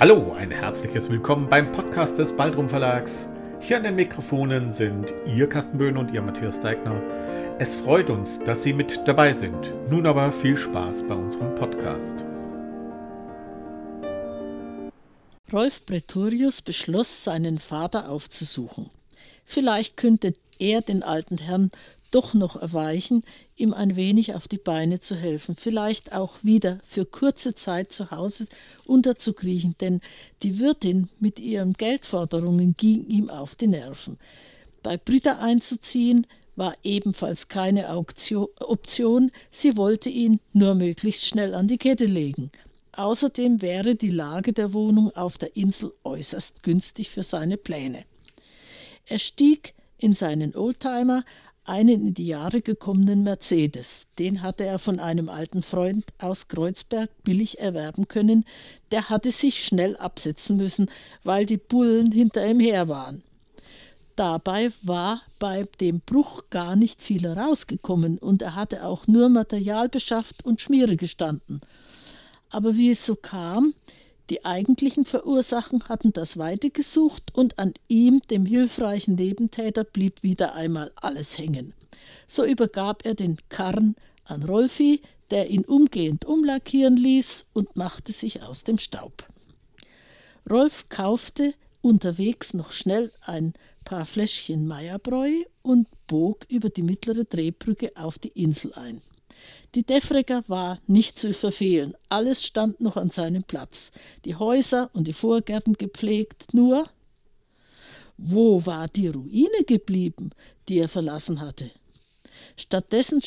Hallo, ein herzliches Willkommen beim Podcast des Baldrum Verlags. Hier an den Mikrofonen sind Ihr Carsten Böhn und Ihr Matthias Deigner. Es freut uns, dass Sie mit dabei sind. Nun aber viel Spaß bei unserem Podcast. Rolf Pretorius beschloss, seinen Vater aufzusuchen. Vielleicht könnte er den alten Herrn doch noch erweichen, ihm ein wenig auf die Beine zu helfen, vielleicht auch wieder für kurze Zeit zu Hause unterzukriechen, denn die Wirtin mit ihren Geldforderungen ging ihm auf die Nerven. Bei Britta einzuziehen war ebenfalls keine Option, sie wollte ihn nur möglichst schnell an die Kette legen. Außerdem wäre die Lage der Wohnung auf der Insel äußerst günstig für seine Pläne. Er stieg in seinen Oldtimer, einen in die Jahre gekommenen Mercedes. Den hatte er von einem alten Freund aus Kreuzberg billig erwerben können. Der hatte sich schnell absetzen müssen, weil die Bullen hinter ihm her waren. Dabei war bei dem Bruch gar nicht viel herausgekommen und er hatte auch nur Material beschafft und Schmiere gestanden. Aber wie es so kam, die eigentlichen Verursachen hatten das Weite gesucht und an ihm, dem hilfreichen Nebentäter, blieb wieder einmal alles hängen. So übergab er den Karren an Rolfi, der ihn umgehend umlackieren ließ und machte sich aus dem Staub. Rolf kaufte unterwegs noch schnell ein paar Fläschchen Meierbräu und bog über die mittlere Drehbrücke auf die Insel ein. Die Defregger war nicht zu verfehlen. Alles stand noch an seinem Platz. Die Häuser und die Vorgärten gepflegt. Nur, wo war die Ruine geblieben, die er verlassen hatte? Stattdessen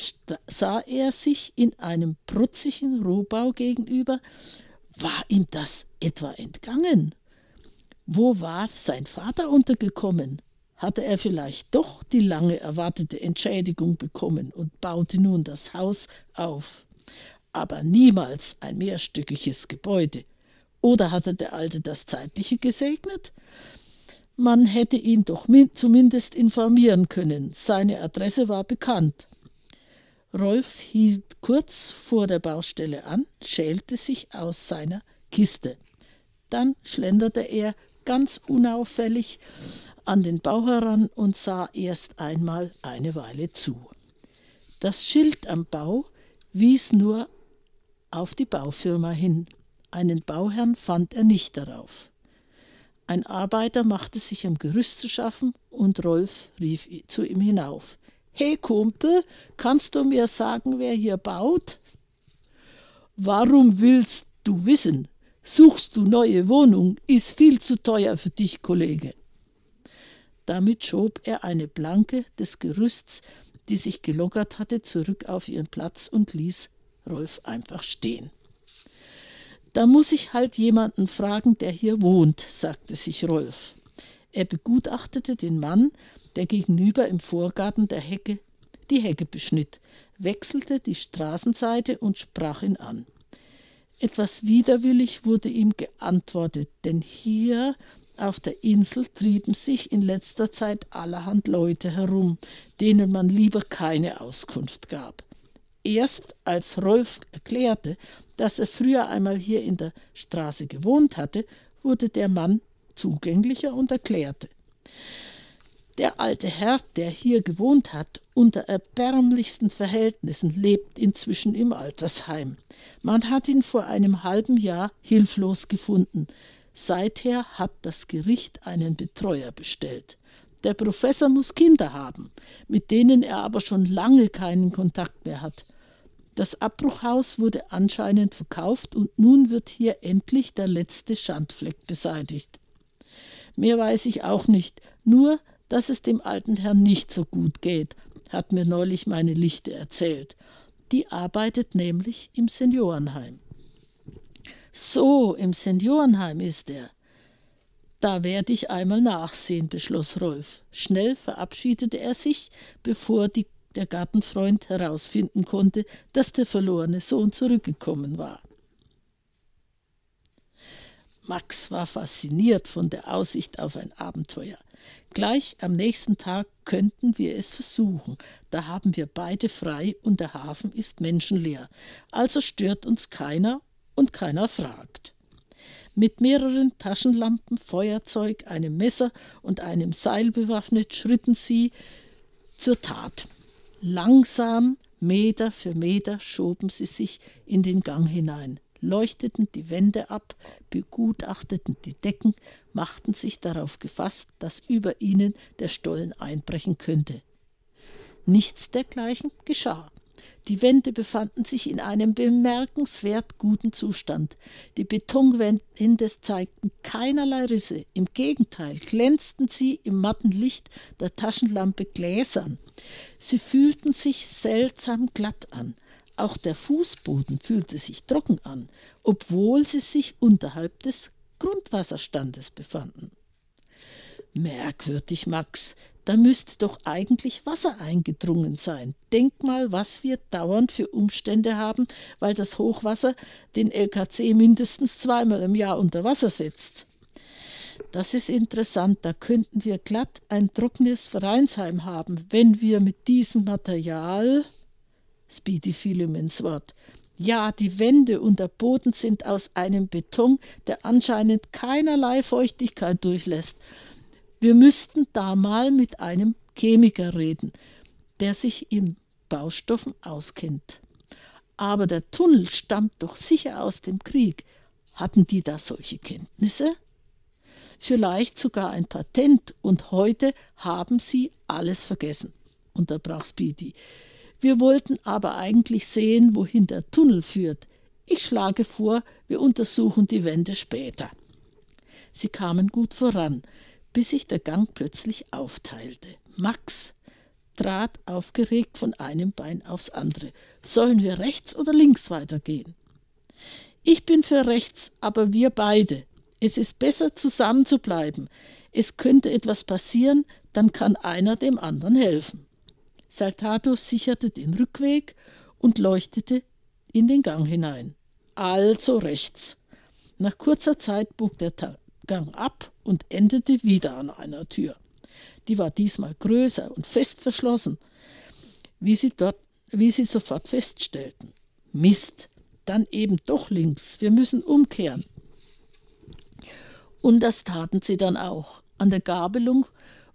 sah er sich in einem prutzigen Rohbau gegenüber. War ihm das etwa entgangen? Wo war sein Vater untergekommen? Hatte er vielleicht doch die lange erwartete Entschädigung bekommen und baute nun das Haus auf. Aber niemals ein mehrstöckiges Gebäude. Oder hatte der Alte das Zeitliche gesegnet? Man hätte ihn doch zumindest informieren können. Seine Adresse war bekannt. Rolf hielt kurz vor der Baustelle an, schälte sich aus seiner Kiste. Dann schlenderte er ganz unauffällig an den Bau heran und sah erst einmal eine Weile zu. Das Schild am Bau wies nur auf die Baufirma hin. Einen Bauherrn fand er nicht darauf. Ein Arbeiter machte sich am Gerüst zu schaffen und Rolf rief zu ihm hinauf. Hey Kumpel, kannst du mir sagen, wer hier baut? Warum willst du wissen? Suchst du neue Wohnung? Ist viel zu teuer für dich, Kollege. Damit schob er eine Planke des Gerüsts, die sich gelockert hatte, zurück auf ihren Platz und ließ Rolf einfach stehen. Da muss ich halt jemanden fragen, der hier wohnt, sagte sich Rolf. Er begutachtete den Mann, der gegenüber im Vorgarten der Hecke die Hecke beschnitt, wechselte die Straßenseite und sprach ihn an. Etwas widerwillig wurde ihm geantwortet, denn hier auf der Insel trieben sich in letzter Zeit allerhand Leute herum, denen man lieber keine Auskunft gab. Erst als Rolf erklärte, dass er früher einmal hier in der Straße gewohnt hatte, wurde der Mann zugänglicher und erklärte. Der alte Herr, der hier gewohnt hat, unter erbärmlichsten Verhältnissen, lebt inzwischen im Altersheim. Man hat ihn vor einem halben Jahr hilflos gefunden. Seither hat das Gericht einen Betreuer bestellt. Der Professor muss Kinder haben, mit denen er aber schon lange keinen Kontakt mehr hat. Das Abbruchhaus wurde anscheinend verkauft und nun wird hier endlich der letzte Schandfleck beseitigt. Mehr weiß ich auch nicht, nur dass es dem alten Herrn nicht so gut geht, hat mir neulich meine Lichte erzählt. Die arbeitet nämlich im Seniorenheim. So, im Seniorenheim ist er. Da werde ich einmal nachsehen, beschloss Rolf. Schnell verabschiedete er sich, bevor die, der Gartenfreund herausfinden konnte, dass der verlorene Sohn zurückgekommen war. Max war fasziniert von der Aussicht auf ein Abenteuer. Gleich am nächsten Tag könnten wir es versuchen. Da haben wir beide frei und der Hafen ist menschenleer. Also stört uns keiner und keiner fragt. Mit mehreren Taschenlampen, Feuerzeug, einem Messer und einem Seil bewaffnet schritten sie zur Tat. Langsam, Meter für Meter, schoben sie sich in den Gang hinein, leuchteten die Wände ab, begutachteten die Decken, machten sich darauf gefasst, dass über ihnen der Stollen einbrechen könnte. Nichts dergleichen geschah. Die Wände befanden sich in einem bemerkenswert guten Zustand. Die Betonwände zeigten keinerlei Risse, im Gegenteil glänzten sie im matten Licht der Taschenlampe gläsern. Sie fühlten sich seltsam glatt an. Auch der Fußboden fühlte sich trocken an, obwohl sie sich unterhalb des Grundwasserstandes befanden. Merkwürdig, Max, da müsste doch eigentlich Wasser eingedrungen sein. Denk mal, was wir dauernd für Umstände haben, weil das Hochwasser den LKC mindestens zweimal im Jahr unter Wasser setzt. Das ist interessant, da könnten wir glatt ein trockenes Vereinsheim haben, wenn wir mit diesem Material. Speedy fiel ihm ins Wort. Ja, die Wände und der Boden sind aus einem Beton, der anscheinend keinerlei Feuchtigkeit durchlässt. Wir müssten da mal mit einem Chemiker reden, der sich in Baustoffen auskennt. Aber der Tunnel stammt doch sicher aus dem Krieg. Hatten die da solche Kenntnisse? Vielleicht sogar ein Patent, und heute haben sie alles vergessen, unterbrach Speedy. Wir wollten aber eigentlich sehen, wohin der Tunnel führt. Ich schlage vor, wir untersuchen die Wände später. Sie kamen gut voran bis sich der Gang plötzlich aufteilte. Max trat aufgeregt von einem Bein aufs andere. Sollen wir rechts oder links weitergehen? Ich bin für rechts, aber wir beide. Es ist besser, zusammen zu bleiben. Es könnte etwas passieren, dann kann einer dem anderen helfen. Saltato sicherte den Rückweg und leuchtete in den Gang hinein. Also rechts. Nach kurzer Zeit bog der Gang ab und endete wieder an einer Tür. Die war diesmal größer und fest verschlossen, wie sie, dort, wie sie sofort feststellten. Mist, dann eben doch links, wir müssen umkehren. Und das taten sie dann auch. An der Gabelung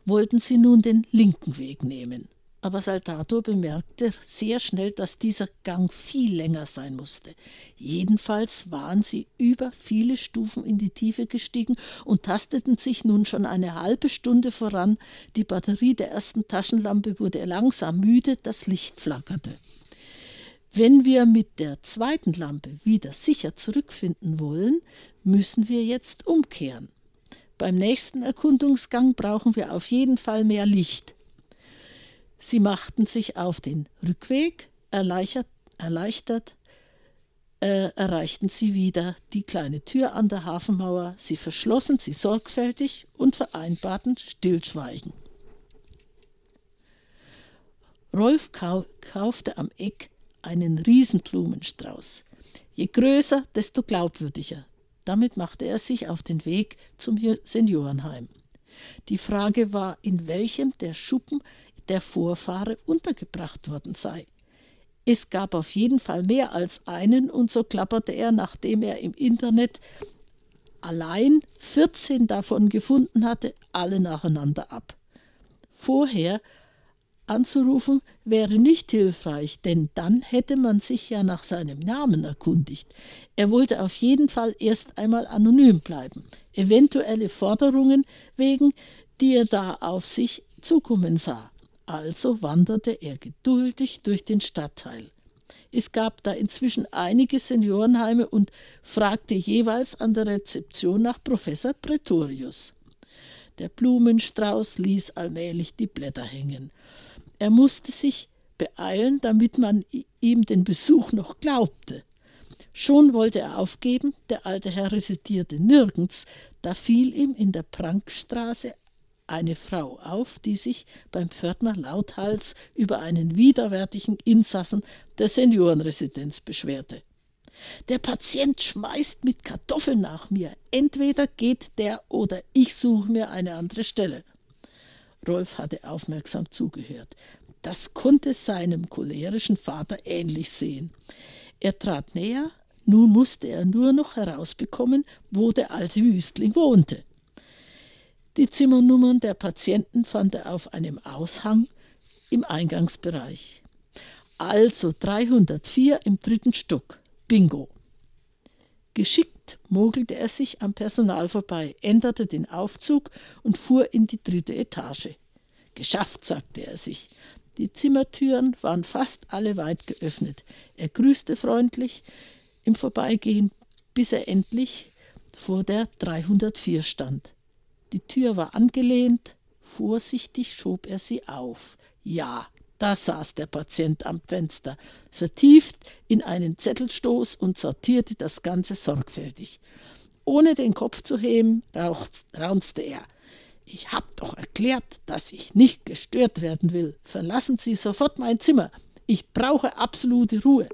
wollten sie nun den linken Weg nehmen aber Saltato bemerkte sehr schnell, dass dieser Gang viel länger sein musste. Jedenfalls waren sie über viele Stufen in die Tiefe gestiegen und tasteten sich nun schon eine halbe Stunde voran. Die Batterie der ersten Taschenlampe wurde langsam müde, das Licht flackerte. Wenn wir mit der zweiten Lampe wieder sicher zurückfinden wollen, müssen wir jetzt umkehren. Beim nächsten Erkundungsgang brauchen wir auf jeden Fall mehr Licht. Sie machten sich auf den Rückweg, erleichtert, erleichtert äh, erreichten sie wieder die kleine Tür an der Hafenmauer. Sie verschlossen sie sorgfältig und vereinbarten Stillschweigen. Rolf kau kaufte am Eck einen Riesenblumenstrauß. Je größer, desto glaubwürdiger. Damit machte er sich auf den Weg zum Seniorenheim. Die Frage war, in welchem der Schuppen der Vorfahre untergebracht worden sei. Es gab auf jeden Fall mehr als einen, und so klapperte er, nachdem er im Internet allein 14 davon gefunden hatte, alle nacheinander ab. Vorher anzurufen wäre nicht hilfreich, denn dann hätte man sich ja nach seinem Namen erkundigt. Er wollte auf jeden Fall erst einmal anonym bleiben, eventuelle Forderungen wegen, die er da auf sich zukommen sah. Also wanderte er geduldig durch den Stadtteil. Es gab da inzwischen einige Seniorenheime und fragte jeweils an der Rezeption nach Professor Pretorius. Der Blumenstrauß ließ allmählich die Blätter hängen. Er musste sich beeilen, damit man ihm den Besuch noch glaubte. Schon wollte er aufgeben, der alte Herr residierte nirgends, da fiel ihm in der Prankstraße eine Frau auf, die sich beim Pförtner lauthals über einen widerwärtigen Insassen der Seniorenresidenz beschwerte. Der Patient schmeißt mit Kartoffeln nach mir. Entweder geht der oder ich suche mir eine andere Stelle. Rolf hatte aufmerksam zugehört. Das konnte seinem cholerischen Vater ähnlich sehen. Er trat näher, Nun musste er nur noch herausbekommen, wo der alte Wüstling wohnte. Die Zimmernummern der Patienten fand er auf einem Aushang im Eingangsbereich. Also 304 im dritten Stock. Bingo. Geschickt mogelte er sich am Personal vorbei, änderte den Aufzug und fuhr in die dritte Etage. Geschafft, sagte er sich. Die Zimmertüren waren fast alle weit geöffnet. Er grüßte freundlich im Vorbeigehen, bis er endlich vor der 304 stand. Die Tür war angelehnt, vorsichtig schob er sie auf. Ja, da saß der Patient am Fenster, vertieft in einen Zettelstoß und sortierte das Ganze sorgfältig. Ohne den Kopf zu heben, raunzte er. Ich hab doch erklärt, dass ich nicht gestört werden will. Verlassen Sie sofort mein Zimmer. Ich brauche absolute Ruhe.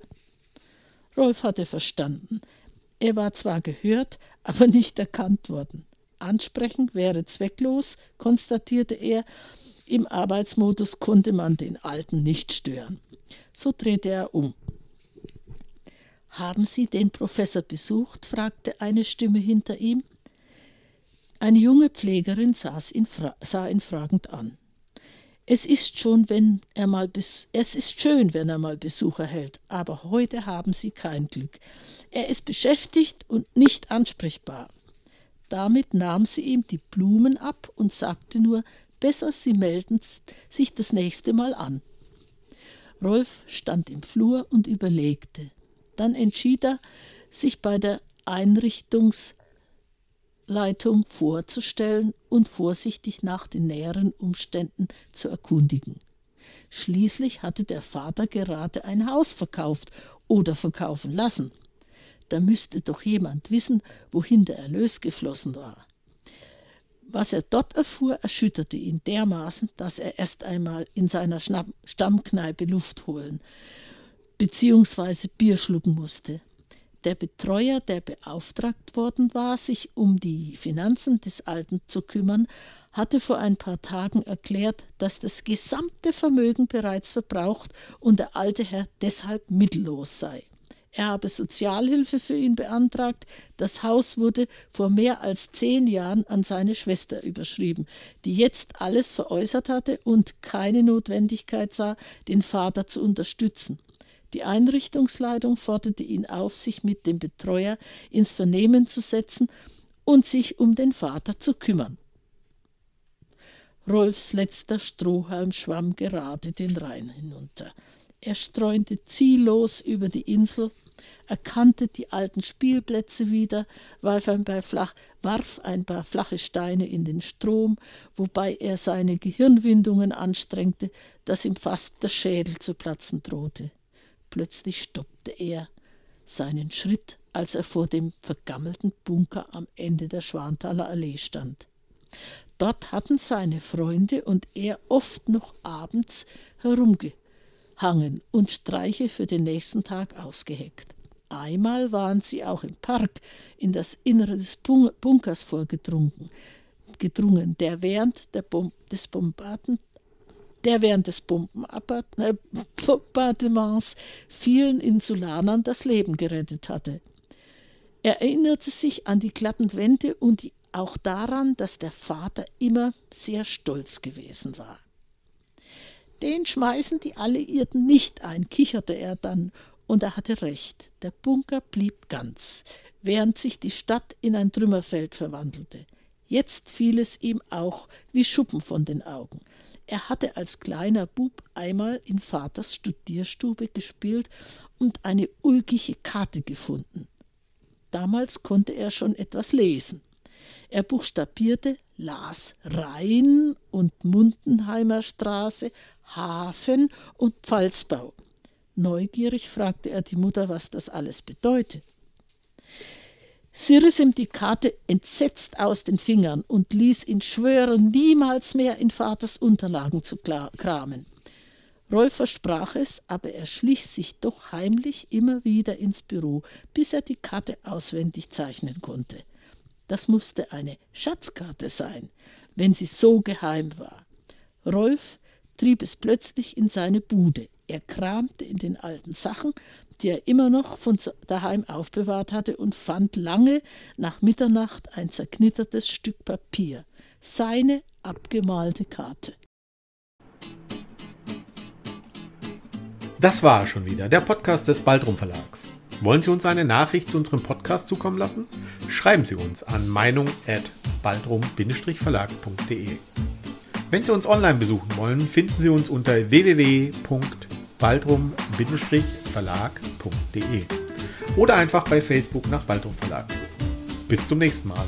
Rolf hatte verstanden. Er war zwar gehört, aber nicht erkannt worden. Ansprechen wäre zwecklos, konstatierte er, im Arbeitsmodus konnte man den Alten nicht stören. So drehte er um. Haben Sie den Professor besucht? fragte eine Stimme hinter ihm. Eine junge Pflegerin ihn sah ihn fragend an. Es ist schon, wenn er mal es ist schön, wenn er mal Besuch erhält, aber heute haben Sie kein Glück. Er ist beschäftigt und nicht ansprechbar. Damit nahm sie ihm die Blumen ab und sagte nur, Besser, Sie melden sich das nächste Mal an. Rolf stand im Flur und überlegte. Dann entschied er, sich bei der Einrichtungsleitung vorzustellen und vorsichtig nach den näheren Umständen zu erkundigen. Schließlich hatte der Vater gerade ein Haus verkauft oder verkaufen lassen. Da müsste doch jemand wissen, wohin der Erlös geflossen war. Was er dort erfuhr, erschütterte ihn dermaßen, dass er erst einmal in seiner Stammkneipe Luft holen bzw. Bier schlucken musste. Der Betreuer, der beauftragt worden war, sich um die Finanzen des Alten zu kümmern, hatte vor ein paar Tagen erklärt, dass das gesamte Vermögen bereits verbraucht und der alte Herr deshalb mittellos sei. Er habe Sozialhilfe für ihn beantragt. Das Haus wurde vor mehr als zehn Jahren an seine Schwester überschrieben, die jetzt alles veräußert hatte und keine Notwendigkeit sah, den Vater zu unterstützen. Die Einrichtungsleitung forderte ihn auf, sich mit dem Betreuer ins Vernehmen zu setzen und sich um den Vater zu kümmern. Rolfs letzter Strohhalm schwamm gerade den Rhein hinunter. Er streunte ziellos über die Insel erkannte die alten Spielplätze wieder, warf ein paar, flach, warf ein paar flache Steine in den Strom, wobei er seine Gehirnwindungen anstrengte, dass ihm fast der Schädel zu platzen drohte. Plötzlich stoppte er seinen Schritt, als er vor dem vergammelten Bunker am Ende der Schwanthaler Allee stand. Dort hatten seine Freunde und er oft noch abends herumgehangen und Streiche für den nächsten Tag ausgeheckt. Einmal waren sie auch im Park in das Innere des Bunkers vorgedrungen, gedrungen, der während der Bom des Bombarden der während des äh, Bombardements vielen Insulanern das Leben gerettet hatte. Er erinnerte sich an die glatten Wände und auch daran, dass der Vater immer sehr stolz gewesen war. Den schmeißen die Alliierten nicht ein, kicherte er dann und er hatte recht, der Bunker blieb ganz, während sich die Stadt in ein Trümmerfeld verwandelte. Jetzt fiel es ihm auch wie Schuppen von den Augen. Er hatte als kleiner Bub einmal in Vaters Studierstube gespielt und eine ulkige Karte gefunden. Damals konnte er schon etwas lesen. Er buchstabierte, las Rhein und Mundenheimer Straße, Hafen und Pfalzbau. Neugierig fragte er die Mutter, was das alles bedeutet. Sie riss ihm die Karte entsetzt aus den Fingern und ließ ihn schwören, niemals mehr in Vaters Unterlagen zu kramen. Rolf versprach es, aber er schlich sich doch heimlich immer wieder ins Büro, bis er die Karte auswendig zeichnen konnte. Das musste eine Schatzkarte sein, wenn sie so geheim war. Rolf trieb es plötzlich in seine Bude. Er kramte in den alten Sachen, die er immer noch von daheim aufbewahrt hatte und fand lange nach Mitternacht ein zerknittertes Stück Papier, seine abgemalte Karte. Das war schon wieder der Podcast des Baldrum Verlags. Wollen Sie uns eine Nachricht zu unserem Podcast zukommen lassen? Schreiben Sie uns an meinung@baldrum-verlag.de. Wenn Sie uns online besuchen wollen, finden Sie uns unter www.baldrum-verlag.de oder einfach bei Facebook nach Baldrum Verlag suchen. Bis zum nächsten Mal.